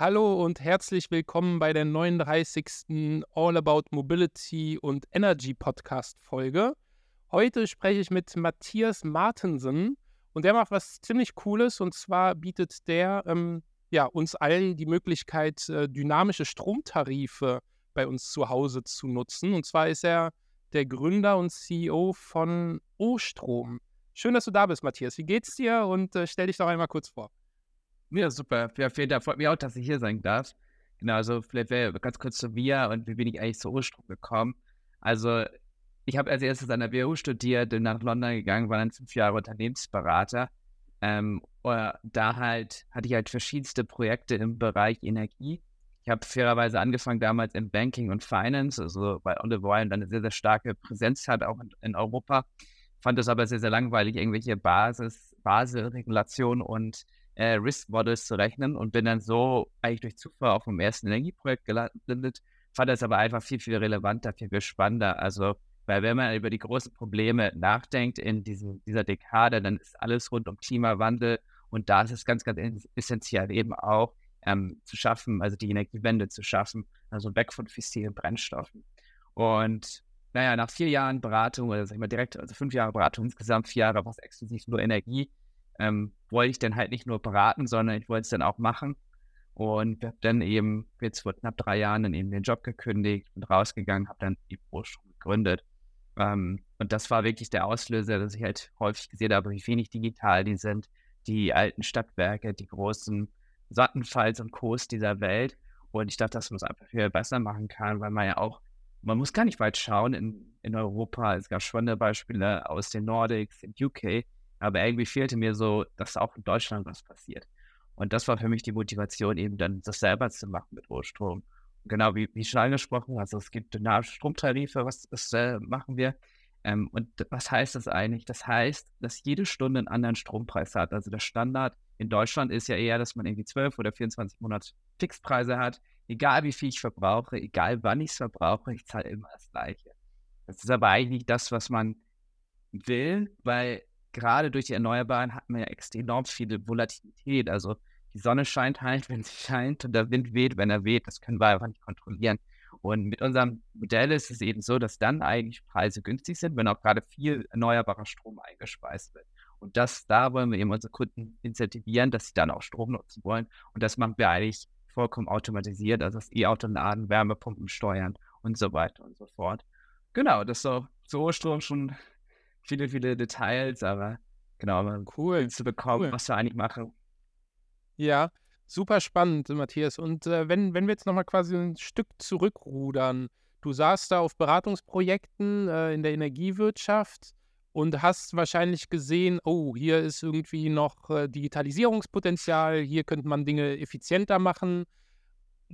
Hallo und herzlich willkommen bei der 39. All About Mobility und Energy Podcast Folge. Heute spreche ich mit Matthias Martensen und der macht was ziemlich Cooles und zwar bietet der ähm, ja, uns allen die Möglichkeit, äh, dynamische Stromtarife bei uns zu Hause zu nutzen. Und zwar ist er der Gründer und CEO von O-Strom. Schön, dass du da bist, Matthias. Wie geht's dir? Und äh, stell dich doch einmal kurz vor. Ja, super. Ja, vielen Dank. Freut mich auch, dass ich hier sein darf. Genau, also vielleicht ganz kurz zu mir und wie bin ich eigentlich zu Ursprung gekommen. Also ich habe als erstes an der WHU studiert, bin nach London gegangen, war dann fünf Jahre Unternehmensberater. Ähm, da halt hatte ich halt verschiedenste Projekte im Bereich Energie. Ich habe fairerweise angefangen damals im Banking und Finance, also weil Oliver Wyman dann eine sehr, sehr starke Präsenz hat, auch in, in Europa. Fand es aber sehr, sehr langweilig, irgendwelche Basis, Basisregulationen und äh, Risk Models zu rechnen und bin dann so eigentlich durch Zufall auf dem ersten Energieprojekt gelandet. Fand das aber einfach viel, viel relevanter, viel, viel spannender. Also, weil wenn man über die großen Probleme nachdenkt in diesem, dieser Dekade, dann ist alles rund um Klimawandel und da ist es ganz, ganz essentiell eben auch ähm, zu schaffen, also die Energiewende zu schaffen, also weg von fossilen Brennstoffen. Und naja, nach vier Jahren Beratung, oder sag ich mal direkt, also fünf Jahre Beratung, insgesamt vier Jahre war es exklusiv nur Energie, ähm, wollte ich dann halt nicht nur beraten, sondern ich wollte es dann auch machen. Und habe dann eben jetzt vor knapp drei Jahren dann eben den Job gekündigt und rausgegangen, habe dann die Pro-Strom gegründet. Ähm, und das war wirklich der Auslöser, dass ich halt häufig gesehen habe, wie wenig digital die sind, die alten Stadtwerke, die großen Sattenfalls und Co's dieser Welt. Und ich dachte, dass man es einfach viel besser machen kann, weil man ja auch, man muss gar nicht weit schauen in, in Europa. Es gab spannende Beispiele aus den Nordics, in UK, aber irgendwie fehlte mir so, dass auch in Deutschland was passiert. Und das war für mich die Motivation, eben dann das selber zu machen mit Rohstrom. Genau wie, wie schon angesprochen, also es gibt dynamische Stromtarife, was das äh, machen wir. Ähm, und was heißt das eigentlich? Das heißt, dass jede Stunde einen anderen Strompreis hat. Also der Standard in Deutschland ist ja eher, dass man irgendwie 12 oder 24 Monate Fixpreise hat. Egal wie viel ich verbrauche, egal wann ich es verbrauche, ich zahle immer das Gleiche. Das ist aber eigentlich das, was man will, weil gerade durch die Erneuerbaren hat man ja extrem viele Volatilität. Also die Sonne scheint halt, wenn sie scheint und der Wind weht, wenn er weht. Das können wir einfach nicht kontrollieren. Und mit unserem Modell ist es eben so, dass dann eigentlich Preise günstig sind, wenn auch gerade viel erneuerbarer Strom eingespeist wird. Und das, da wollen wir eben unsere Kunden incentivieren, dass sie dann auch Strom nutzen wollen. Und das machen wir eigentlich vollkommen automatisiert, also das E-Auto laden, Wärmepumpen steuern und so weiter und so fort. Genau, das ist so, so schon viele, viele Details, aber genau, mal cool zu bekommen, cool. was wir eigentlich machen. Ja, super spannend, Matthias. Und äh, wenn, wenn wir jetzt nochmal quasi ein Stück zurückrudern, du saßt da auf Beratungsprojekten äh, in der Energiewirtschaft und hast wahrscheinlich gesehen, oh, hier ist irgendwie noch äh, Digitalisierungspotenzial, hier könnte man Dinge effizienter machen.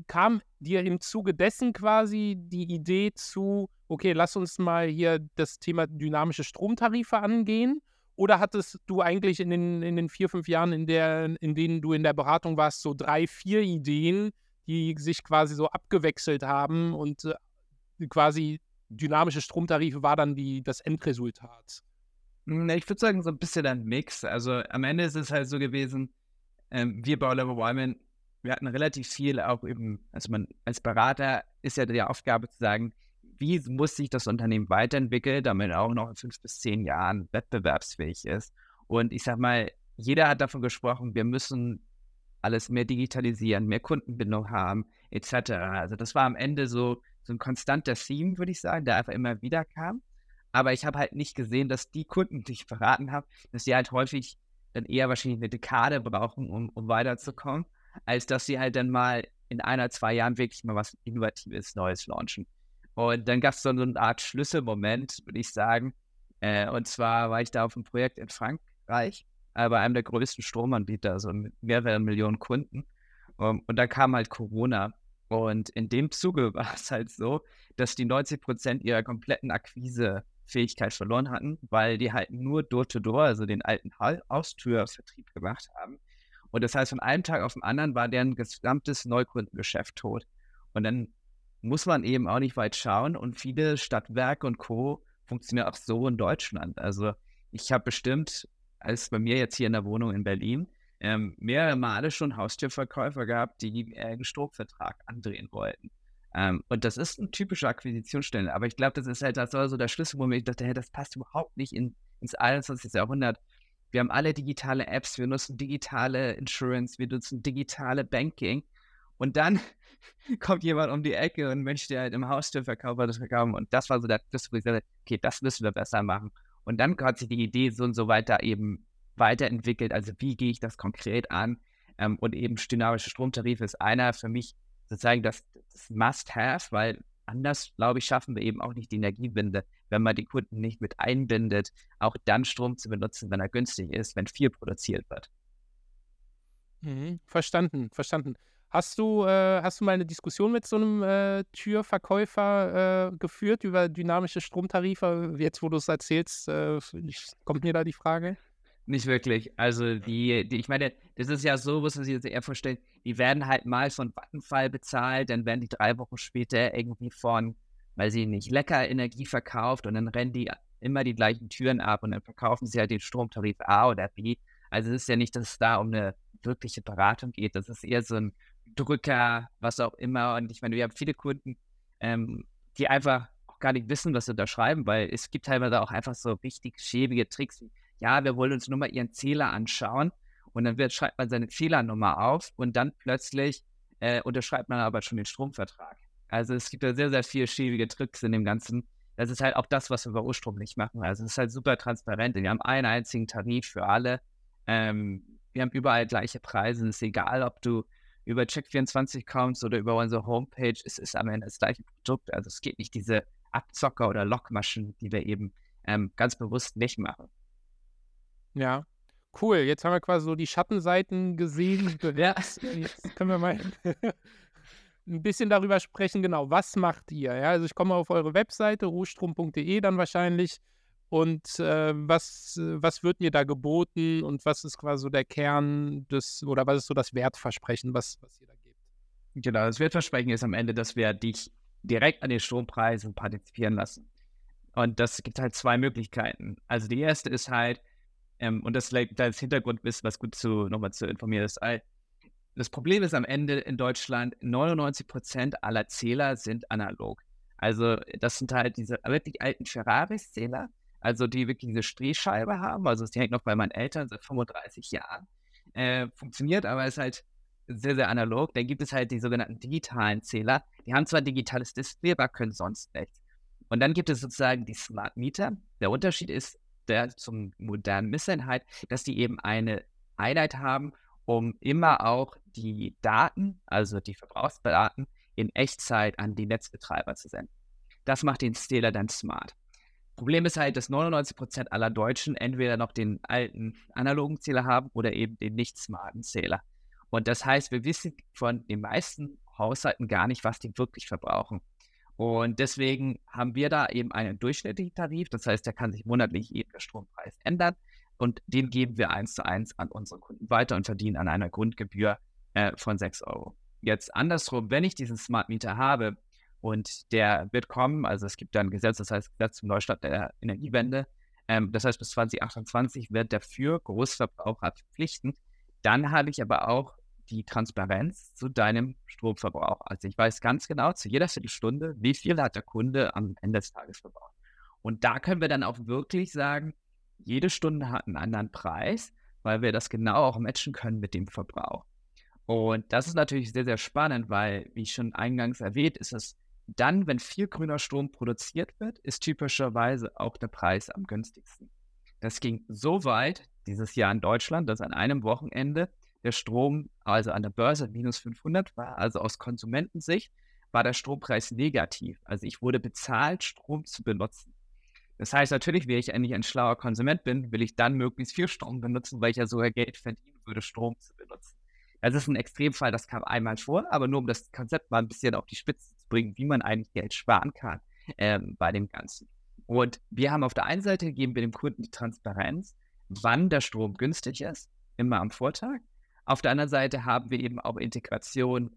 Kam dir im Zuge dessen quasi die Idee zu, okay, lass uns mal hier das Thema dynamische Stromtarife angehen? Oder hattest du eigentlich in den, in den vier, fünf Jahren, in, der, in denen du in der Beratung warst, so drei, vier Ideen, die sich quasi so abgewechselt haben und äh, quasi dynamische Stromtarife war dann die, das Endresultat? Hm, ich würde sagen, so ein bisschen ein Mix. Also am Ende ist es halt so gewesen, ähm, wir bei Oliver Wyman, wir hatten relativ viel auch eben, also man als Berater ist ja die Aufgabe zu sagen, wie muss sich das Unternehmen weiterentwickeln, damit auch noch in fünf bis zehn Jahren wettbewerbsfähig ist. Und ich sag mal, jeder hat davon gesprochen, wir müssen alles mehr digitalisieren, mehr Kundenbindung haben, etc. Also das war am Ende so, so ein konstanter Theme, würde ich sagen, der einfach immer wieder kam. Aber ich habe halt nicht gesehen, dass die Kunden, die ich beraten habe, dass sie halt häufig dann eher wahrscheinlich eine Dekade brauchen, um, um weiterzukommen, als dass sie halt dann mal in einer, zwei Jahren wirklich mal was Innovatives, Neues launchen. Und dann gab es so eine Art Schlüsselmoment, würde ich sagen. Äh, und zwar war ich da auf einem Projekt in Frankreich, äh, bei einem der größten Stromanbieter, also mit mehreren Millionen Kunden. Um, und dann kam halt Corona. Und in dem Zuge war es halt so, dass die 90 Prozent ihrer kompletten Akquisefähigkeit verloren hatten, weil die halt nur Door-to-Door, -Door, also den alten Haustürvertrieb gemacht haben. Und das heißt, von einem Tag auf den anderen war deren gesamtes Neukundengeschäft tot. Und dann muss man eben auch nicht weit schauen. Und viele Stadtwerke und Co. funktionieren auch so in Deutschland. Also ich habe bestimmt, als bei mir jetzt hier in der Wohnung in Berlin, ähm, mehrere Male schon Haustürverkäufer gehabt, die einen Stromvertrag andrehen wollten. Ähm, und das ist ein typischer Akquisitionsstelle. Aber ich glaube, das ist halt das war so der Schlüssel, wo ich dachte, hey, das passt überhaupt nicht in, ins 21. Jahrhundert. Wir haben alle digitale Apps, wir nutzen digitale Insurance, wir nutzen digitale Banking. Und dann kommt jemand um die Ecke und möchte halt im Haustürverkauf das verkaufen. Und das war so der Schlüssel, wo ich sagte, okay, das müssen wir besser machen. Und dann hat sich die Idee so und so weiter eben weiterentwickelt. Also wie gehe ich das konkret an? Ähm, und eben dynamische Stromtarif ist einer für mich sozusagen das, das Must-Have, weil anders, glaube ich, schaffen wir eben auch nicht die Energiewende, wenn man die Kunden nicht mit einbindet, auch dann Strom zu benutzen, wenn er günstig ist, wenn viel produziert wird. Mhm, verstanden, verstanden. Hast du, äh, hast du mal eine Diskussion mit so einem äh, Türverkäufer äh, geführt über dynamische Stromtarife? Jetzt, wo du es erzählst, äh, kommt mir da die Frage? Nicht wirklich. Also die, die, ich meine, das ist ja so, muss man sich das eher vorstellen, die werden halt mal von Vattenfall bezahlt, dann werden die drei Wochen später irgendwie von, weil sie nicht lecker Energie verkauft und dann rennen die immer die gleichen Türen ab und dann verkaufen sie halt den Stromtarif A oder B. Also es ist ja nicht, dass es da um eine wirkliche Beratung geht. Das ist eher so ein Drücker, was auch immer. Und ich meine, wir haben viele Kunden, ähm, die einfach auch gar nicht wissen, was sie da schreiben, weil es gibt teilweise auch einfach so richtig schäbige Tricks wie ja, wir wollen uns nur mal ihren Zähler anschauen. Und dann wird, schreibt man seine Zählernummer auf und dann plötzlich äh, unterschreibt man aber schon den Stromvertrag. Also es gibt da sehr, sehr viele schäbige Tricks in dem Ganzen. Das ist halt auch das, was wir bei Urstrom nicht machen. Also es ist halt super transparent. Wir haben einen einzigen Tarif für alle. Ähm, wir haben überall gleiche Preise. Es ist egal, ob du über Check24 kommst oder über unsere Homepage. Es ist am Ende das gleiche Produkt. Also es geht nicht diese Abzocker oder Lockmaschen, die wir eben ähm, ganz bewusst nicht machen. Ja, cool. Jetzt haben wir quasi so die Schattenseiten gesehen. Ja. Jetzt können wir mal ein bisschen darüber sprechen, genau, was macht ihr? Ja, also ich komme auf eure Webseite, ruhstrom.de dann wahrscheinlich. Und äh, was, was wird mir da geboten und was ist quasi so der Kern des, oder was ist so das Wertversprechen, was, was ihr da gebt? Genau, das Wertversprechen ist am Ende, dass wir dich direkt an den Strompreisen partizipieren lassen. Und das gibt halt zwei Möglichkeiten. Also die erste ist halt, ähm, und das vielleicht als Hintergrundwissen, was gut zu, nochmal zu informieren ist. Das Problem ist am Ende in Deutschland, 99 Prozent aller Zähler sind analog. Also das sind halt diese wirklich alten Ferraris-Zähler, also die wirklich diese Drehscheibe haben. Also die hängt noch bei meinen Eltern seit 35 Jahren. Äh, funktioniert, aber ist halt sehr, sehr analog. Dann gibt es halt die sogenannten digitalen Zähler. Die haben zwar digitales Display, aber können sonst nichts. Und dann gibt es sozusagen die Smart Meter. Der Unterschied ist, der zum modernen Messeinheit, dass die eben eine Einheit haben, um immer auch die Daten, also die Verbrauchsdaten, in Echtzeit an die Netzbetreiber zu senden. Das macht den Zähler dann smart. Problem ist halt, dass 99% aller Deutschen entweder noch den alten analogen Zähler haben oder eben den nicht smarten Zähler. Und das heißt, wir wissen von den meisten Haushalten gar nicht, was die wirklich verbrauchen. Und deswegen haben wir da eben einen durchschnittlichen Tarif. Das heißt, der kann sich monatlich eben der Strompreis ändern. Und den geben wir eins zu eins an unsere Kunden weiter und verdienen an einer Grundgebühr äh, von 6 Euro. Jetzt andersrum, wenn ich diesen Smart Meter habe und der wird kommen, also es gibt da ein Gesetz, das heißt Gesetz zum Neustart der Energiewende. Ähm, das heißt, bis 2028 wird der für Großverbraucher verpflichtend. Dann habe ich aber auch die Transparenz zu deinem Stromverbrauch. Also ich weiß ganz genau zu jeder Viertelstunde, wie viel hat der Kunde am Ende des Tages verbraucht. Und da können wir dann auch wirklich sagen, jede Stunde hat einen anderen Preis, weil wir das genau auch matchen können mit dem Verbrauch. Und das ist natürlich sehr, sehr spannend, weil, wie schon eingangs erwähnt, ist es dann, wenn viel grüner Strom produziert wird, ist typischerweise auch der Preis am günstigsten. Das ging so weit dieses Jahr in Deutschland, dass an einem Wochenende der Strom, also an der Börse minus 500 war, also aus Konsumentensicht, war der Strompreis negativ. Also ich wurde bezahlt, Strom zu benutzen. Das heißt natürlich, wenn ich eigentlich ein schlauer Konsument bin, will ich dann möglichst viel Strom benutzen, weil ich ja sogar Geld verdienen würde, Strom zu benutzen. Das ist ein Extremfall, das kam einmal vor, aber nur um das Konzept mal ein bisschen auf die Spitze zu bringen, wie man eigentlich Geld sparen kann ähm, bei dem Ganzen. Und wir haben auf der einen Seite gegeben wir dem Kunden die Transparenz, wann der Strom günstig ist, immer am Vortag. Auf der anderen Seite haben wir eben auch Integration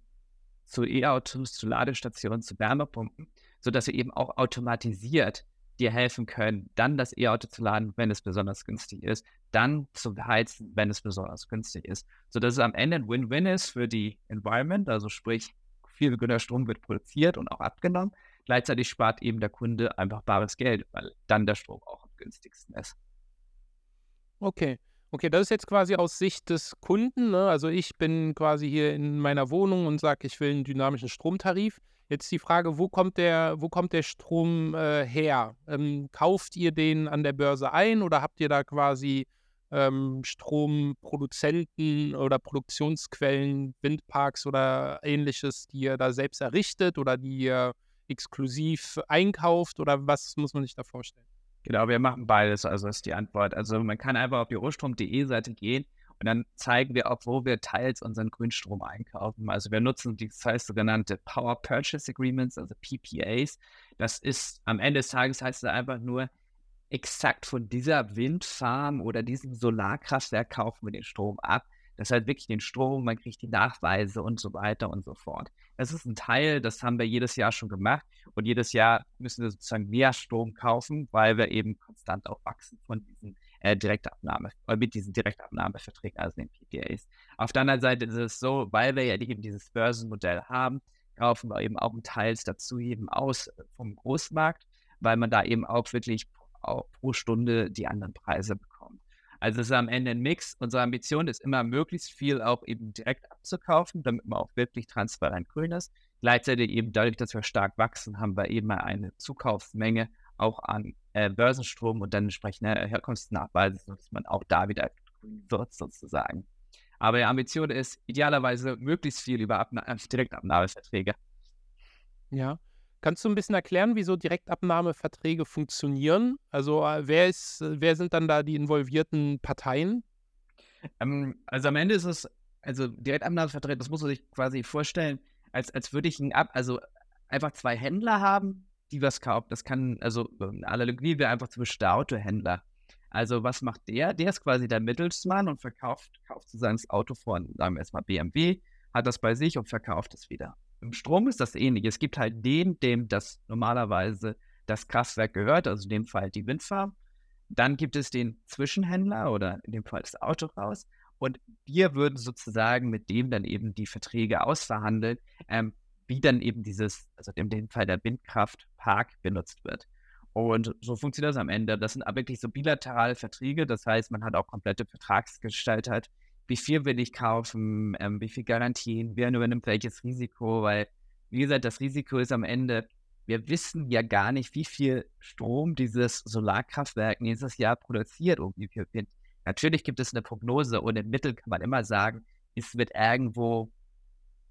zu E-Autos, zu Ladestationen, zu Wärmepumpen, sodass wir eben auch automatisiert dir helfen können, dann das E-Auto zu laden, wenn es besonders günstig ist, dann zu heizen, wenn es besonders günstig ist. Sodass es am Ende ein Win-Win ist für die Environment, also sprich, viel grüner Strom wird produziert und auch abgenommen. Gleichzeitig spart eben der Kunde einfach bares Geld, weil dann der Strom auch am günstigsten ist. Okay. Okay, das ist jetzt quasi aus Sicht des Kunden. Ne? Also ich bin quasi hier in meiner Wohnung und sage, ich will einen dynamischen Stromtarif. Jetzt die Frage, wo kommt der, wo kommt der Strom äh, her? Ähm, kauft ihr den an der Börse ein oder habt ihr da quasi ähm, Stromproduzenten oder Produktionsquellen, Windparks oder ähnliches, die ihr da selbst errichtet oder die ihr exklusiv einkauft oder was muss man sich da vorstellen? Genau, wir machen beides, also ist die Antwort. Also man kann einfach auf die rohstrom.de Seite gehen und dann zeigen wir auch, wo wir teils unseren Grünstrom einkaufen. Also wir nutzen die sogenannte Power Purchase Agreements, also PPAs. Das ist am Ende des Tages heißt es einfach nur, exakt von dieser Windfarm oder diesem Solarkraftwerk kaufen wir den Strom ab. Das heißt wirklich den Strom, man kriegt die Nachweise und so weiter und so fort. Das ist ein Teil, das haben wir jedes Jahr schon gemacht und jedes Jahr müssen wir sozusagen mehr Strom kaufen, weil wir eben konstant auch wachsen von diesen äh, Direktabnahme, äh, mit diesen Direktabnahmeverträgen, also den PPAs. Auf der anderen Seite ist es so, weil wir ja eben dieses Börsenmodell haben, kaufen wir eben auch Teils dazu eben aus äh, vom Großmarkt, weil man da eben auch wirklich pro Stunde die anderen Preise bekommt. Also es ist am Ende ein Mix. Unsere Ambition ist immer, möglichst viel auch eben direkt abzukaufen, damit man auch wirklich transparent grün ist. Gleichzeitig eben dadurch, dass wir stark wachsen, haben wir eben eine Zukaufsmenge auch an äh, Börsenstrom und dann entsprechende Herkunftsnachweise, sodass man auch da wieder grün wird sozusagen. Aber die Ambition ist idealerweise möglichst viel über Abna Direktabnahmeverträge. Ja. Kannst du ein bisschen erklären, wieso Direktabnahmeverträge funktionieren? Also äh, wer ist, wer sind dann da die involvierten Parteien? Ähm, also am Ende ist es, also Direktabnahmeverträge, das muss man sich quasi vorstellen, als, als würde ich ein Ab, also einfach zwei Händler haben, die was kauft. Das kann, also eine Analogie wäre einfach zum Beispiel der Autohändler. Also was macht der? Der ist quasi der Mittelsmann und verkauft, kauft sozusagen das Auto von, sagen wir erstmal BMW, hat das bei sich und verkauft es wieder. Im Strom ist das ähnlich. Es gibt halt den, dem das normalerweise das Kraftwerk gehört, also in dem Fall die Windfarm. Dann gibt es den Zwischenhändler oder in dem Fall das Auto raus. Und wir würden sozusagen mit dem dann eben die Verträge ausverhandeln, ähm, wie dann eben dieses, also in dem Fall der Windkraftpark benutzt wird. Und so funktioniert das am Ende. Das sind aber wirklich so bilaterale Verträge. Das heißt, man hat auch komplette Vertragsgestaltheit. Wie viel will ich kaufen? Ähm, wie viel Garantien? Wer übernimmt welches Risiko? Weil, wie gesagt, das Risiko ist am Ende, wir wissen ja gar nicht, wie viel Strom dieses Solarkraftwerk nächstes Jahr produziert und wie viel. Natürlich gibt es eine Prognose und im Mittel kann man immer sagen, es wird irgendwo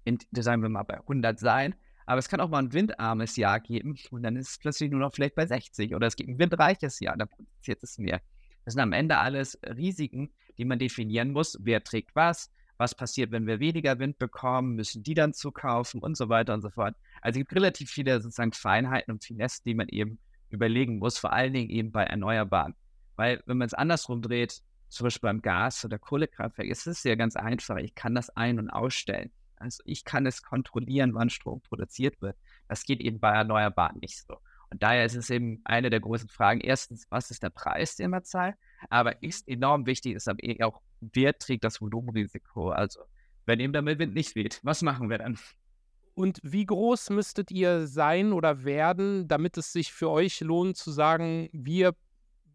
in, sagen wir mal, bei 100 sein. Aber es kann auch mal ein windarmes Jahr geben und dann ist es plötzlich nur noch vielleicht bei 60 oder es gibt ein windreiches Jahr, dann produziert es mehr. Das sind am Ende alles Risiken, die man definieren muss. Wer trägt was? Was passiert, wenn wir weniger Wind bekommen? Müssen die dann zukaufen und so weiter und so fort. Also es gibt relativ viele sozusagen Feinheiten und Finessen, die man eben überlegen muss, vor allen Dingen eben bei Erneuerbaren. Weil wenn man es andersrum dreht, zum Beispiel beim Gas- oder Kohlekraftwerk, ist es ja ganz einfach. Ich kann das ein- und ausstellen. Also ich kann es kontrollieren, wann Strom produziert wird. Das geht eben bei Erneuerbaren nicht so. Und daher ist es eben eine der großen Fragen. Erstens, was ist der Preis, den man zahlt? Aber ist enorm wichtig ist aber eh auch, wer trägt das Volumenrisiko? Also, wenn eben der Wind nicht weht, was machen wir dann? Und wie groß müsstet ihr sein oder werden, damit es sich für euch lohnt zu sagen, wir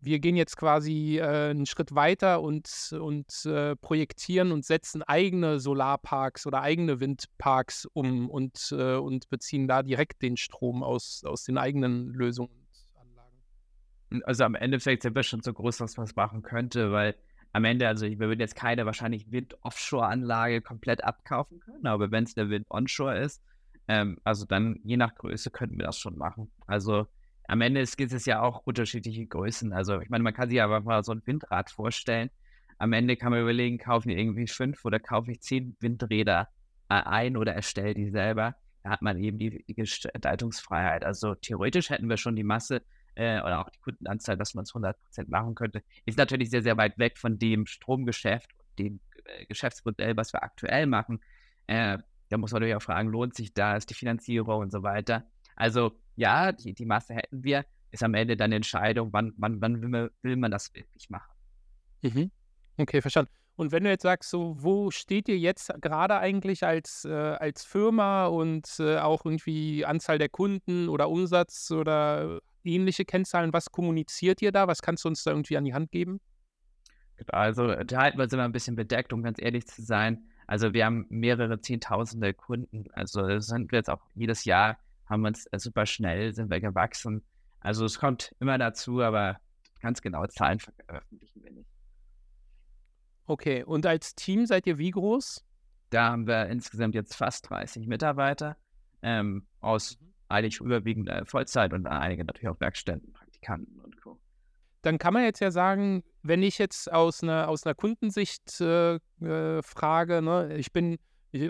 wir gehen jetzt quasi äh, einen Schritt weiter und, und äh, projektieren und setzen eigene Solarparks oder eigene Windparks um und, äh, und beziehen da direkt den Strom aus, aus den eigenen Lösungen und Anlagen. Also am Endeffekt sind wir schon so groß, dass man es machen könnte, weil am Ende, also wir würden jetzt keine wahrscheinlich Wind-Offshore-Anlage komplett abkaufen können, aber wenn es eine Wind-Onshore ist, ähm, also dann je nach Größe könnten wir das schon machen. Also am Ende gibt es ja auch unterschiedliche Größen. Also ich meine, man kann sich aber mal so ein Windrad vorstellen. Am Ende kann man überlegen, kaufe ich irgendwie fünf oder kaufe ich zehn Windräder äh, ein oder erstelle die selber. Da hat man eben die Gestaltungsfreiheit. Also theoretisch hätten wir schon die Masse äh, oder auch die Kundenanzahl, dass man es 100% machen könnte. Ist natürlich sehr, sehr weit weg von dem Stromgeschäft dem äh, Geschäftsmodell, was wir aktuell machen. Äh, da muss man natürlich auch fragen, lohnt sich das, die Finanzierung und so weiter. Also ja, die, die Masse hätten wir. ist am Ende dann Entscheidung, wann, wann, wann will, man, will man das wirklich machen. Mhm. Okay, verstanden. Und wenn du jetzt sagst, so, wo steht ihr jetzt gerade eigentlich als, äh, als Firma und äh, auch irgendwie Anzahl der Kunden oder Umsatz oder ähnliche Kennzahlen, was kommuniziert ihr da? Was kannst du uns da irgendwie an die Hand geben? Also da halten wir uns immer ein bisschen bedeckt, um ganz ehrlich zu sein. Also wir haben mehrere Zehntausende Kunden. Also sind wir jetzt auch jedes Jahr, haben wir uns äh, super schnell, sind wir gewachsen. Also es kommt immer dazu, aber ganz genaue Zahlen veröffentlichen wir nicht. Okay, und als Team seid ihr wie groß? Da haben wir insgesamt jetzt fast 30 Mitarbeiter ähm, aus mhm. eigentlich überwiegend äh, Vollzeit und einige natürlich auch Werkstätten, Praktikanten und Co. Dann kann man jetzt ja sagen, wenn ich jetzt aus einer, aus einer Kundensicht äh, äh, frage, ne, ich bin,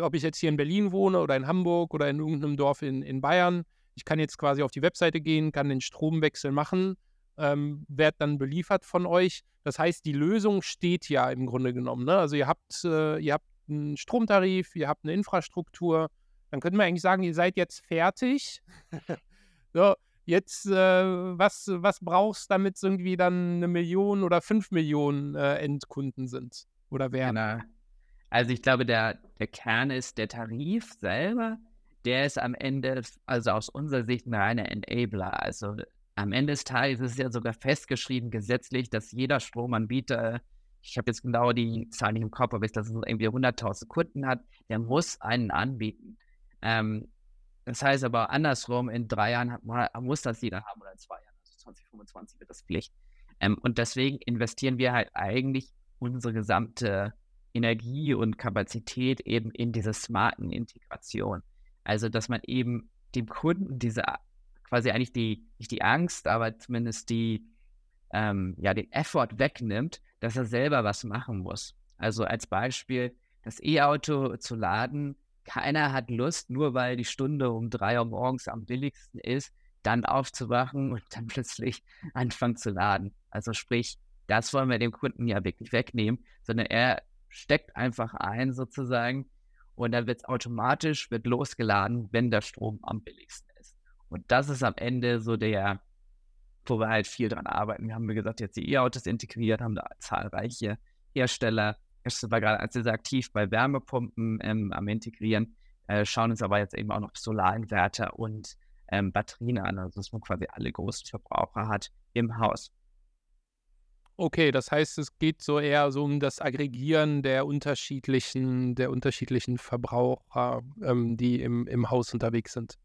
ob ich jetzt hier in Berlin wohne oder in Hamburg oder in irgendeinem Dorf in, in Bayern, ich kann jetzt quasi auf die Webseite gehen, kann den Stromwechsel machen ähm, werde dann beliefert von euch. Das heißt, die Lösung steht ja im Grunde genommen. Ne? Also ihr habt, äh, ihr habt einen Stromtarif, ihr habt eine Infrastruktur. Dann könnte man eigentlich sagen, ihr seid jetzt fertig. so, jetzt, äh, was, was brauchst du, damit es irgendwie dann eine Million oder fünf Millionen äh, Endkunden sind oder werden? Genau. Also ich glaube, der, der Kern ist der Tarif selber. Der ist am Ende, also aus unserer Sicht, ein reiner Enabler. Also am Ende des Tages ist es ja sogar festgeschrieben gesetzlich, dass jeder Stromanbieter, ich habe jetzt genau die Zahl nicht im Kopf, aber ich, dass es irgendwie 100.000 Kunden hat, der muss einen anbieten. Ähm, das heißt aber andersrum, in drei Jahren hat, muss das jeder haben oder in zwei Jahren, also 2025 wird das Pflicht. Ähm, und deswegen investieren wir halt eigentlich unsere gesamte Energie und Kapazität eben in diese smarten Integration. Also, dass man eben dem Kunden diese quasi eigentlich die, nicht die Angst, aber zumindest die, ähm, ja, den Effort wegnimmt, dass er selber was machen muss. Also als Beispiel, das E-Auto zu laden, keiner hat Lust, nur weil die Stunde um drei Uhr morgens am billigsten ist, dann aufzuwachen und dann plötzlich anfangen zu laden. Also sprich, das wollen wir dem Kunden ja wirklich wegnehmen, sondern er steckt einfach ein sozusagen und dann wird es automatisch, wird losgeladen, wenn der Strom am billigsten und das ist am Ende so der, wo wir halt viel dran arbeiten. Wir haben, wie gesagt, jetzt die E-Autos integriert, haben da zahlreiche Hersteller. Jetzt war gerade als sehr aktiv bei Wärmepumpen ähm, am Integrieren, äh, schauen uns aber jetzt eben auch noch Solarinverter und ähm, Batterien an, also dass man quasi alle großen Verbraucher hat im Haus. Okay, das heißt, es geht so eher so um das Aggregieren der unterschiedlichen, der unterschiedlichen Verbraucher, ähm, die im, im Haus unterwegs sind.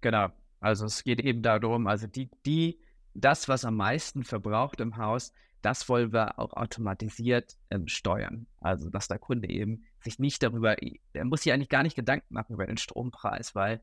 Genau, also es geht eben darum, also die, die, das, was am meisten verbraucht im Haus, das wollen wir auch automatisiert ähm, steuern. Also dass der Kunde eben sich nicht darüber, er muss sich eigentlich gar nicht Gedanken machen über den Strompreis, weil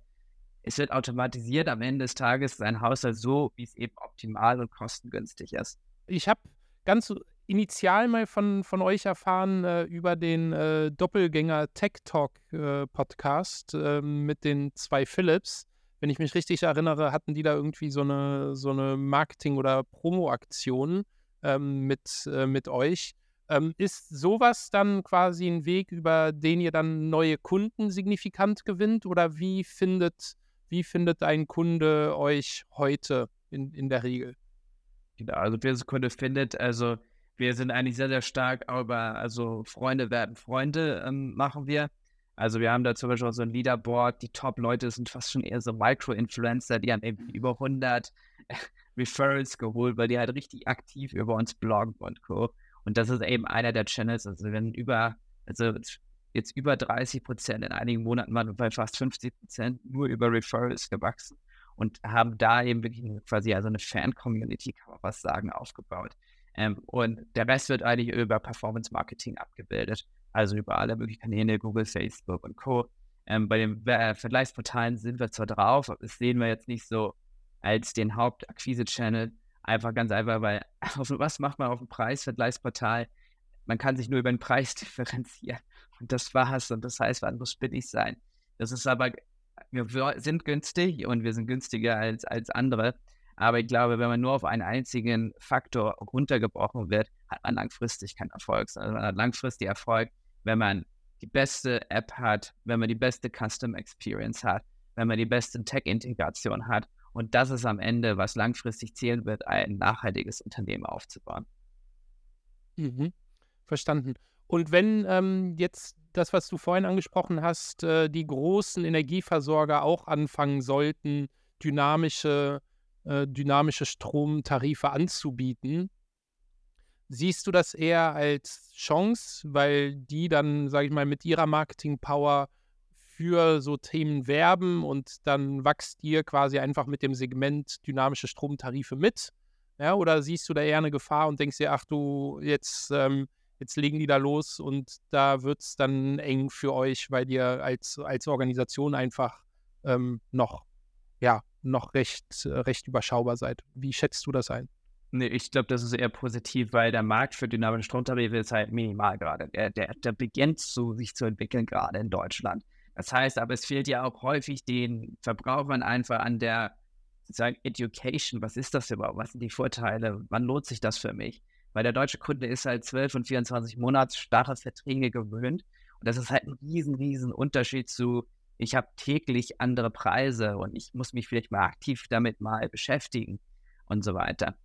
es wird automatisiert am Ende des Tages sein Haushalt so, wie es eben optimal und kostengünstig ist. Ich habe ganz initial mal von, von euch erfahren äh, über den äh, Doppelgänger Tech Talk äh, Podcast ähm, mit den zwei Philips wenn ich mich richtig erinnere, hatten die da irgendwie so eine, so eine Marketing- oder Promo-Aktion ähm, mit, äh, mit euch. Ähm, ist sowas dann quasi ein Weg, über den ihr dann neue Kunden signifikant gewinnt? Oder wie findet, wie findet ein Kunde euch heute in, in der Regel? Genau, also wer so Kunde findet, also wir sind eigentlich sehr, sehr stark über, also Freunde werden Freunde ähm, machen wir. Also wir haben da zum Beispiel auch so ein Leaderboard, die Top-Leute sind fast schon eher so Micro-Influencer, die haben eben über 100 Referrals geholt, weil die halt richtig aktiv über uns bloggen und Co. Und das ist eben einer der Channels, also wir werden über, also jetzt über 30 Prozent, in einigen Monaten waren wir bei fast 50 Prozent nur über Referrals gewachsen und haben da eben wirklich quasi also eine Fan-Community, kann man was sagen, aufgebaut. Ähm, und der Rest wird eigentlich über Performance-Marketing abgebildet also über alle möglichen Kanäle, Google, Facebook und Co. Ähm, bei den äh, Vergleichsportalen sind wir zwar drauf, aber das sehen wir jetzt nicht so als den Hauptakquise-Channel. Einfach ganz einfach, weil was macht man auf dem Preisvergleichsportal? Man kann sich nur über den Preis differenzieren. Und das war's. Und das heißt, man muss billig sein. Das ist aber, wir sind günstig und wir sind günstiger als, als andere. Aber ich glaube, wenn man nur auf einen einzigen Faktor runtergebrochen wird, hat man langfristig keinen Erfolg. Also man hat langfristig Erfolg, wenn man die beste App hat, wenn man die beste Custom Experience hat, wenn man die beste Tech-Integration hat Und das ist am Ende, was langfristig zählen wird, ein nachhaltiges Unternehmen aufzubauen. Mhm. Verstanden. Und wenn ähm, jetzt das, was du vorhin angesprochen hast, äh, die großen Energieversorger auch anfangen sollten, dynamische, äh, dynamische Stromtarife anzubieten, siehst du das eher als Chance, weil die dann, sage ich mal, mit ihrer Marketing-Power für so Themen werben und dann wächst ihr quasi einfach mit dem Segment dynamische Stromtarife mit? Ja, oder siehst du da eher eine Gefahr und denkst dir, ach du, jetzt ähm, Jetzt legen die da los und da wird es dann eng für euch, weil ihr als, als Organisation einfach ähm, noch, ja, noch recht, äh, recht überschaubar seid. Wie schätzt du das ein? Nee, ich glaube, das ist eher positiv, weil der Markt für dynamische Stromtarife ist halt minimal gerade. Der, der, der beginnt zu, sich zu entwickeln, gerade in Deutschland. Das heißt aber, es fehlt ja auch häufig den Verbrauchern einfach an der sozusagen Education. Was ist das überhaupt? Was sind die Vorteile? Wann lohnt sich das für mich? Weil der deutsche Kunde ist halt 12 und 24 Monats starre Verträge gewöhnt. Und das ist halt ein riesen, riesen Unterschied zu, ich habe täglich andere Preise und ich muss mich vielleicht mal aktiv damit mal beschäftigen und so weiter.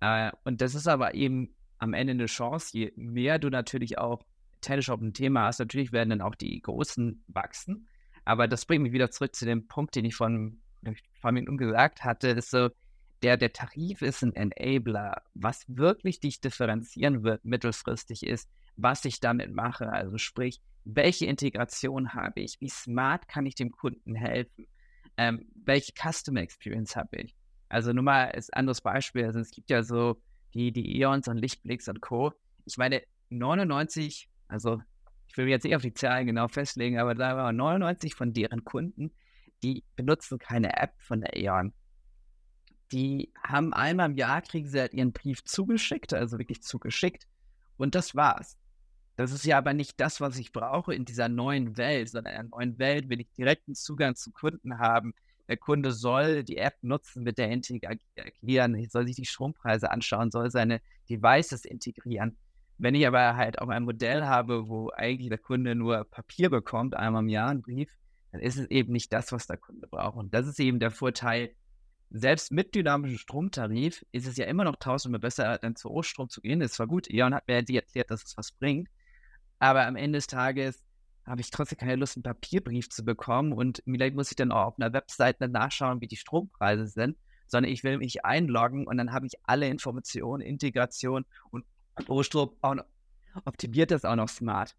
Äh, und das ist aber eben am Ende eine Chance, je mehr du natürlich auch Teleshop ein Thema hast, natürlich werden dann auch die Großen wachsen. Aber das bringt mich wieder zurück zu dem Punkt, den ich von, von mir gesagt hatte, ist so, der, der Tarif ist ein Enabler. Was wirklich dich differenzieren wird mittelfristig ist, was ich damit mache. Also sprich, welche Integration habe ich? Wie smart kann ich dem Kunden helfen? Ähm, welche Customer Experience habe ich? Also nur mal als anderes Beispiel. Also es gibt ja so die, die Eons und Lichtblicks und Co. Ich meine, 99, also ich will jetzt nicht auf die Zahlen genau festlegen, aber da waren 99 von deren Kunden, die benutzen keine App von der Eon die haben einmal im Jahr, kriegen sie halt ihren Brief zugeschickt, also wirklich zugeschickt. Und das war's. Das ist ja aber nicht das, was ich brauche in dieser neuen Welt, sondern in der neuen Welt will ich direkten Zugang zu Kunden haben. Der Kunde soll die App nutzen, mit der interagieren, soll sich die Strompreise anschauen, soll seine Devices integrieren. Wenn ich aber halt auch ein Modell habe, wo eigentlich der Kunde nur Papier bekommt, einmal im Jahr einen Brief, dann ist es eben nicht das, was der Kunde braucht. Und das ist eben der Vorteil selbst mit dynamischem Stromtarif ist es ja immer noch tausendmal besser, dann zu Ostrom zu gehen. Das zwar gut, Eon hat mir erklärt, dass es was bringt, aber am Ende des Tages habe ich trotzdem keine Lust, einen Papierbrief zu bekommen und vielleicht muss ich dann auch auf einer Webseite nachschauen, wie die Strompreise sind, sondern ich will mich einloggen und dann habe ich alle Informationen, Integration und Ostrom optimiert das auch noch smart.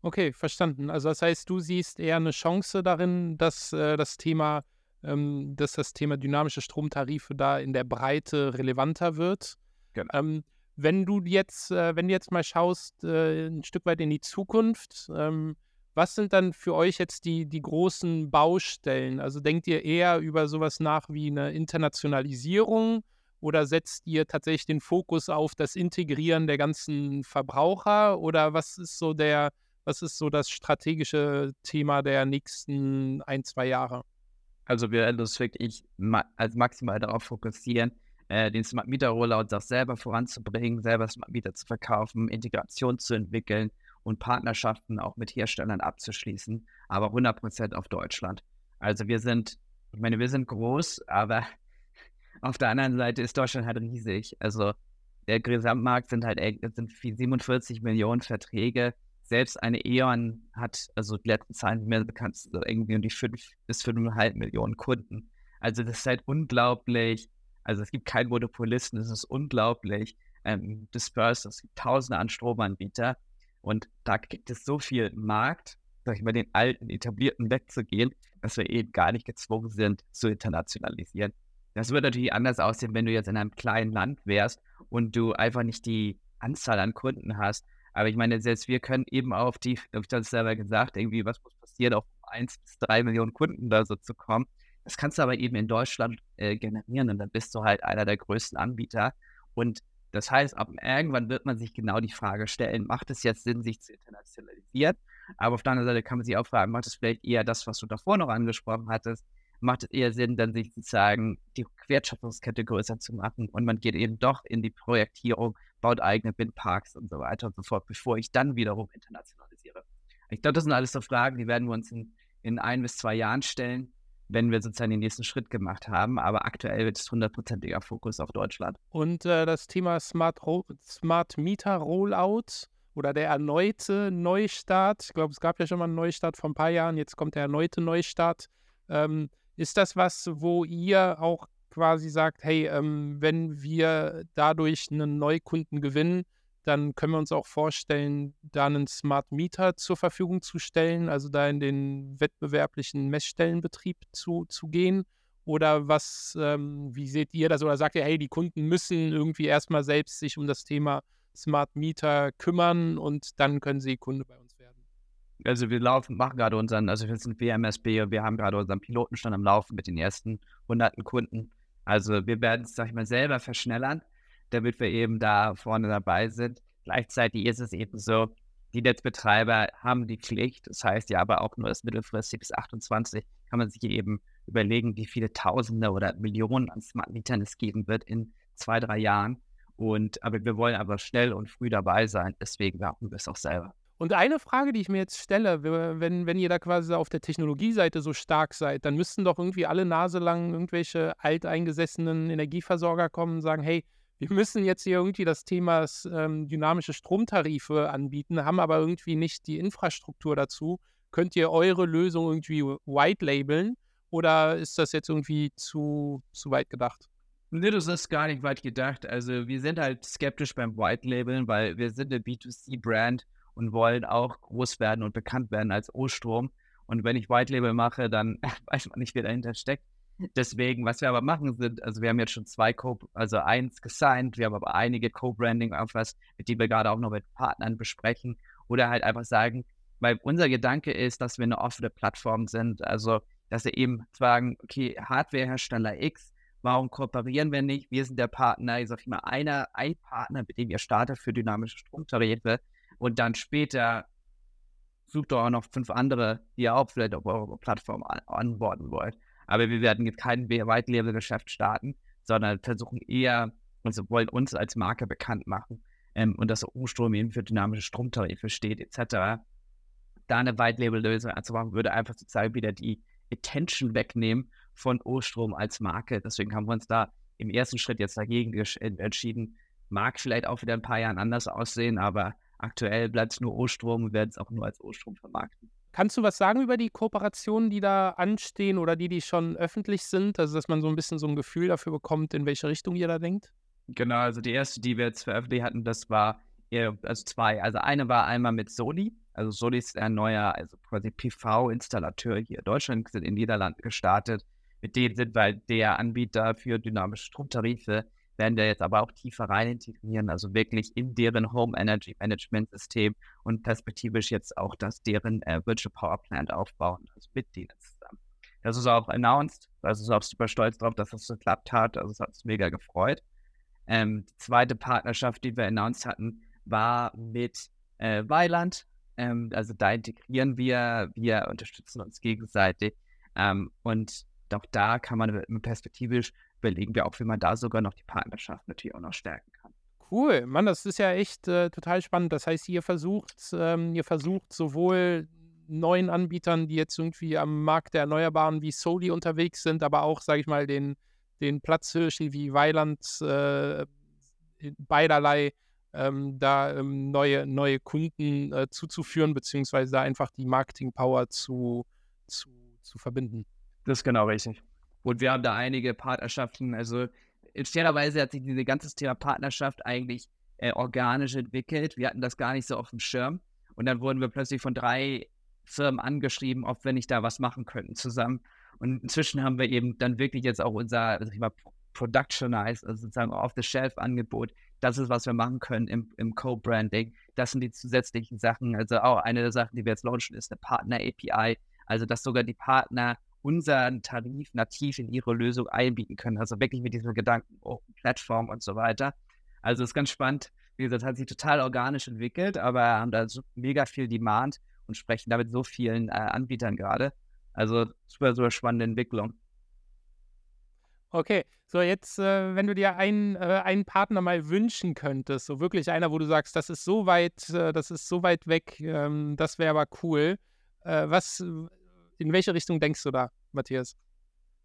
Okay, verstanden. Also das heißt, du siehst eher eine Chance darin, dass äh, das Thema ähm, dass das Thema dynamische Stromtarife da in der Breite relevanter wird. Genau. Ähm, wenn du jetzt, äh, wenn du jetzt mal schaust, äh, ein Stück weit in die Zukunft, ähm, was sind dann für euch jetzt die, die großen Baustellen? Also denkt ihr eher über sowas nach wie eine Internationalisierung oder setzt ihr tatsächlich den Fokus auf das Integrieren der ganzen Verbraucher oder was ist so der, was ist so das strategische Thema der nächsten ein, zwei Jahre? Also wir werden uns wirklich ma als maximal darauf fokussieren, äh, den Smart Meter Rollout auch selber voranzubringen, selber Smart Meter zu verkaufen, Integration zu entwickeln und Partnerschaften auch mit Herstellern abzuschließen, aber 100% auf Deutschland. Also wir sind, ich meine, wir sind groß, aber auf der anderen Seite ist Deutschland halt riesig. Also der Gesamtmarkt sind halt sind 47 Millionen Verträge selbst eine E.ON hat, also die letzten Zahlen sind mir bekannt, so irgendwie um die 5 bis 5,5 Millionen Kunden. Also das ist halt unglaublich. Also es gibt keinen Monopolisten, es ist unglaublich ähm, dispersed. Es gibt tausende an Stromanbieter und da gibt es so viel Markt, sag ich mal, den alten, etablierten wegzugehen, dass wir eben gar nicht gezwungen sind, zu internationalisieren. Das würde natürlich anders aussehen, wenn du jetzt in einem kleinen Land wärst und du einfach nicht die Anzahl an Kunden hast, aber ich meine, selbst wir können eben auf die, ich habe das selber gesagt, irgendwie, was muss passieren, auf 1 bis 3 Millionen Kunden da so zu kommen. Das kannst du aber eben in Deutschland äh, generieren und dann bist du halt einer der größten Anbieter. Und das heißt, ab irgendwann wird man sich genau die Frage stellen, macht es jetzt Sinn, sich zu internationalisieren? Aber auf der anderen Seite kann man sich auch fragen, macht es vielleicht eher das, was du davor noch angesprochen hattest, macht es eher Sinn, dann sich sozusagen die Wertschöpfungskette größer zu machen und man geht eben doch in die Projektierung, baut eigene Windparks und so weiter und so fort, bevor ich dann wiederum internationalisiere. Ich glaube, das sind alles so Fragen, die werden wir uns in, in ein bis zwei Jahren stellen. wenn wir sozusagen den nächsten Schritt gemacht haben. Aber aktuell wird es hundertprozentiger Fokus auf Deutschland. Und äh, das Thema Smart, Smart Meter Rollout oder der erneute Neustart, ich glaube, es gab ja schon mal einen Neustart vor ein paar Jahren, jetzt kommt der erneute Neustart. Ähm, ist das was, wo ihr auch quasi sagt, hey, ähm, wenn wir dadurch einen Neukunden gewinnen, dann können wir uns auch vorstellen, da einen Smart Meter zur Verfügung zu stellen, also da in den wettbewerblichen Messstellenbetrieb zu, zu gehen? Oder was, ähm, wie seht ihr das? Oder sagt ihr, hey, die Kunden müssen irgendwie erstmal selbst sich um das Thema Smart Meter kümmern und dann können sie Kunde bei uns werden? Also wir laufen, machen gerade unseren, also wir sind WMSB und wir haben gerade unseren Pilotenstand am Laufen mit den ersten hunderten Kunden. Also wir werden es, sag ich mal, selber verschnellern damit wir eben da vorne dabei sind. Gleichzeitig ist es eben so, die Netzbetreiber haben die Pflicht, das heißt ja aber auch nur das mittelfristig bis 28 kann man sich eben überlegen, wie viele Tausende oder Millionen an Smart Metern es geben wird in zwei, drei Jahren. Und aber wir wollen aber schnell und früh dabei sein, deswegen machen wir es auch selber. Und eine Frage, die ich mir jetzt stelle, wenn, wenn ihr da quasi auf der Technologieseite so stark seid, dann müssten doch irgendwie alle Nase lang irgendwelche alteingesessenen Energieversorger kommen und sagen, hey, wir müssen jetzt hier irgendwie das Thema ähm, dynamische Stromtarife anbieten, haben aber irgendwie nicht die Infrastruktur dazu. Könnt ihr eure Lösung irgendwie white labeln oder ist das jetzt irgendwie zu, zu weit gedacht? Nee, das ist gar nicht weit gedacht. Also wir sind halt skeptisch beim White Labeln, weil wir sind eine B2C-Brand und wollen auch groß werden und bekannt werden als O-Strom. Und wenn ich White Label mache, dann weiß man nicht, wer dahinter steckt. Deswegen, was wir aber machen, sind, also wir haben jetzt schon zwei Co, also eins gesigned, wir haben aber einige Co-Branding was, mit die wir gerade auch noch mit Partnern besprechen oder halt einfach sagen, weil unser Gedanke ist, dass wir eine offene Plattform sind, also dass wir eben sagen, okay, Hardwarehersteller X, warum kooperieren wir nicht? Wir sind der Partner, ich sage immer einer, ein Partner, mit dem ihr startet für dynamische Stromtarife und dann später sucht doch auch noch fünf andere, die ihr auch vielleicht auf eure Plattform anborden wollt. Aber wir werden jetzt kein White-Label-Geschäft starten, sondern versuchen eher, also wollen uns als Marke bekannt machen ähm, und dass O-Strom eben für dynamische Stromtarife steht, etc. Da eine White-Label-Lösung anzumachen, würde einfach sozusagen wieder die Attention wegnehmen von O-Strom als Marke. Deswegen haben wir uns da im ersten Schritt jetzt dagegen entschieden. Mag vielleicht auch wieder ein paar Jahren anders aussehen, aber aktuell bleibt es nur O-Strom und werden es auch nur als O-Strom vermarkten. Kannst du was sagen über die Kooperationen, die da anstehen oder die, die schon öffentlich sind? Also, dass man so ein bisschen so ein Gefühl dafür bekommt, in welche Richtung ihr da denkt? Genau, also die erste, die wir jetzt veröffentlicht hatten, das war also zwei. Also eine war einmal mit Soli. Also Soli ist ein neuer, also quasi PV-Installateur hier in Deutschland, sind in Niederlanden gestartet. Mit denen sind wir halt der Anbieter für dynamische Stromtarife werden wir jetzt aber auch tiefer rein integrieren, also wirklich in deren Home Energy Management System und perspektivisch jetzt auch das deren äh, Virtual Power Plant aufbauen, also mit denen zusammen. Das ist auch announced, also ist auch super stolz drauf, dass das so geklappt hat, also es hat uns mega gefreut. Ähm, die zweite Partnerschaft, die wir announced hatten, war mit äh, Weiland. Ähm, also da integrieren wir, wir unterstützen uns gegenseitig. Ähm, und auch da kann man perspektivisch überlegen wir auch, wie man da sogar noch die Partnerschaft natürlich auch noch stärken kann. Cool, Mann, das ist ja echt äh, total spannend. Das heißt, ihr versucht, ähm, ihr versucht sowohl neuen Anbietern, die jetzt irgendwie am Markt der Erneuerbaren wie Soli unterwegs sind, aber auch, sage ich mal, den, den Platzhirschi wie Weiland äh, beiderlei ähm, da ähm, neue, neue Kunden äh, zuzuführen, beziehungsweise da einfach die Marketing-Power zu, zu, zu verbinden. Das ist genau richtig. Und wir haben da einige Partnerschaften. Also fairerweise hat sich dieses ganze Thema Partnerschaft eigentlich äh, organisch entwickelt. Wir hatten das gar nicht so auf dem Schirm. Und dann wurden wir plötzlich von drei Firmen angeschrieben, ob wir nicht da was machen könnten zusammen. Und inzwischen haben wir eben dann wirklich jetzt auch unser, Productionized, also sozusagen Off-the-Shelf-Angebot. Das ist, was wir machen können im, im Co-Branding. Das sind die zusätzlichen Sachen. Also auch eine der Sachen, die wir jetzt launchen, ist eine Partner-API. Also, dass sogar die Partner unseren Tarif nativ in ihre Lösung einbieten können. Also wirklich mit diesem Gedanken, Open Plattform und so weiter. Also ist ganz spannend. Wie gesagt, hat sich total organisch entwickelt, aber haben da so mega viel Demand und sprechen damit so vielen äh, Anbietern gerade. Also super, super spannende Entwicklung. Okay, so jetzt, äh, wenn du dir einen, äh, einen Partner mal wünschen könntest, so wirklich einer, wo du sagst, das ist so weit, äh, das ist so weit weg, ähm, das wäre aber cool. Äh, was, in welche Richtung denkst du da, Matthias?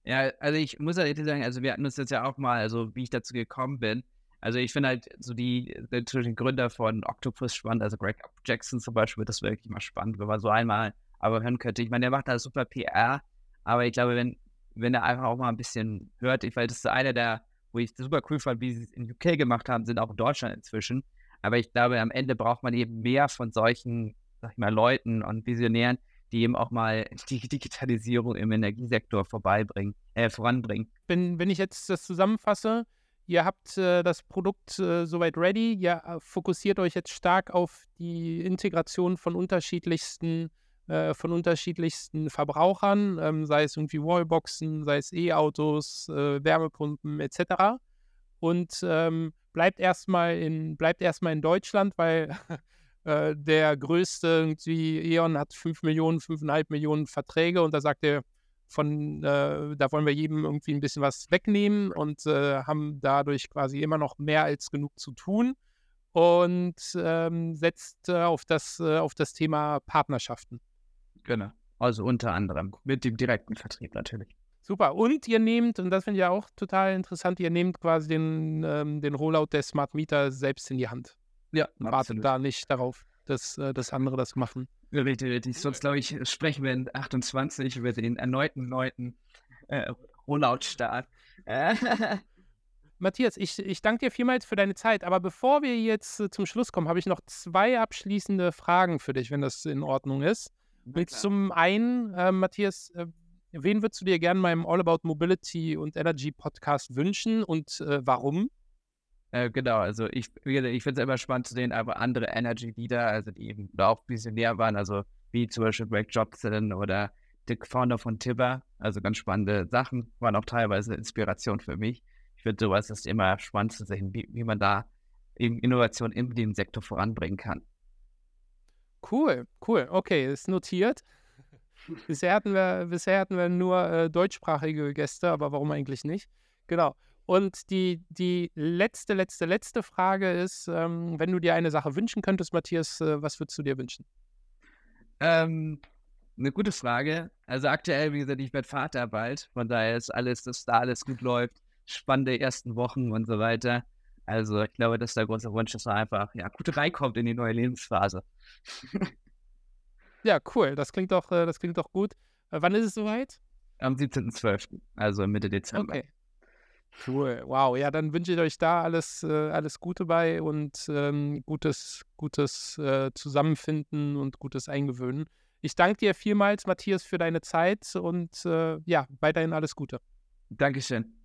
Ja, also ich muss ja ehrlich sagen, also wir hatten uns jetzt ja auch mal, also wie ich dazu gekommen bin. Also ich finde halt so die, die Gründer von Octopus spannend, also Greg Jackson zum Beispiel, das wäre wirklich mal spannend, wenn man so einmal aber hören könnte. Ich meine, der macht da super PR, aber ich glaube, wenn, wenn er einfach auch mal ein bisschen hört, ich, weil das ist einer der, wo ich super cool fand, wie sie es in UK gemacht haben, sind auch in Deutschland inzwischen. Aber ich glaube, am Ende braucht man eben mehr von solchen, sag ich mal, Leuten und Visionären, die eben auch mal die Digitalisierung im Energiesektor vorbeibringen, äh, voranbringen. Wenn, wenn ich jetzt das zusammenfasse, ihr habt äh, das Produkt äh, soweit ready, ihr äh, fokussiert euch jetzt stark auf die Integration von unterschiedlichsten äh, von unterschiedlichsten Verbrauchern, ähm, sei es irgendwie Wallboxen, sei es E-Autos, äh, Wärmepumpen etc. Und ähm, bleibt erstmal in bleibt erstmal in Deutschland, weil Äh, der größte irgendwie, E.ON hat 5 Millionen, 5,5 Millionen Verträge und da sagt er, von, äh, da wollen wir jedem irgendwie ein bisschen was wegnehmen und äh, haben dadurch quasi immer noch mehr als genug zu tun und ähm, setzt äh, auf, das, äh, auf das Thema Partnerschaften. Genau. Also unter anderem mit dem direkten Vertrieb natürlich. Super. Und ihr nehmt, und das finde ich ja auch total interessant, ihr nehmt quasi den, ähm, den Rollout der Smart Meter selbst in die Hand. Ja, wartet da nicht darauf, dass, äh, dass andere das machen. Richtig, richtig. Sonst, glaube ich, sprechen wir in 28 über den erneuten neunten äh, Rollout-Start. Matthias, ich, ich danke dir vielmals für deine Zeit. Aber bevor wir jetzt äh, zum Schluss kommen, habe ich noch zwei abschließende Fragen für dich, wenn das in Ordnung ist. Zum einen, äh, Matthias, äh, wen würdest du dir gerne meinem All About Mobility und Energy Podcast wünschen und äh, warum? Äh, genau, also ich, ich finde es immer spannend zu sehen, aber andere Energy Leader, also die eben auch visionär waren, also wie zum Beispiel Greg Jobson oder Dick Founder von Tibber, also ganz spannende Sachen, waren auch teilweise Inspiration für mich. Ich finde sowas ist immer spannend zu sehen, wie, wie man da eben Innovation in dem Sektor voranbringen kann. Cool, cool. Okay, ist notiert. bisher, hatten wir, bisher hatten wir nur äh, deutschsprachige Gäste, aber warum eigentlich nicht? Genau. Und die, die letzte, letzte, letzte Frage ist, ähm, wenn du dir eine Sache wünschen könntest, Matthias, äh, was würdest du dir wünschen? Ähm, eine gute Frage. Also aktuell, wie gesagt, ich werde Vater bald. Von daher ist alles, dass da alles gut läuft. Spannende ersten Wochen und so weiter. Also ich glaube, dass der große Wunsch ist einfach, ja, gut reinkommt in die neue Lebensphase. ja, cool. Das klingt doch, äh, das klingt doch gut. Äh, wann ist es soweit? Am 17.12., also Mitte Dezember. Okay. Cool, wow. Ja, dann wünsche ich euch da alles, äh, alles Gute bei und ähm, gutes, gutes äh, Zusammenfinden und gutes Eingewöhnen. Ich danke dir vielmals, Matthias, für deine Zeit und äh, ja, weiterhin alles Gute. Dankeschön.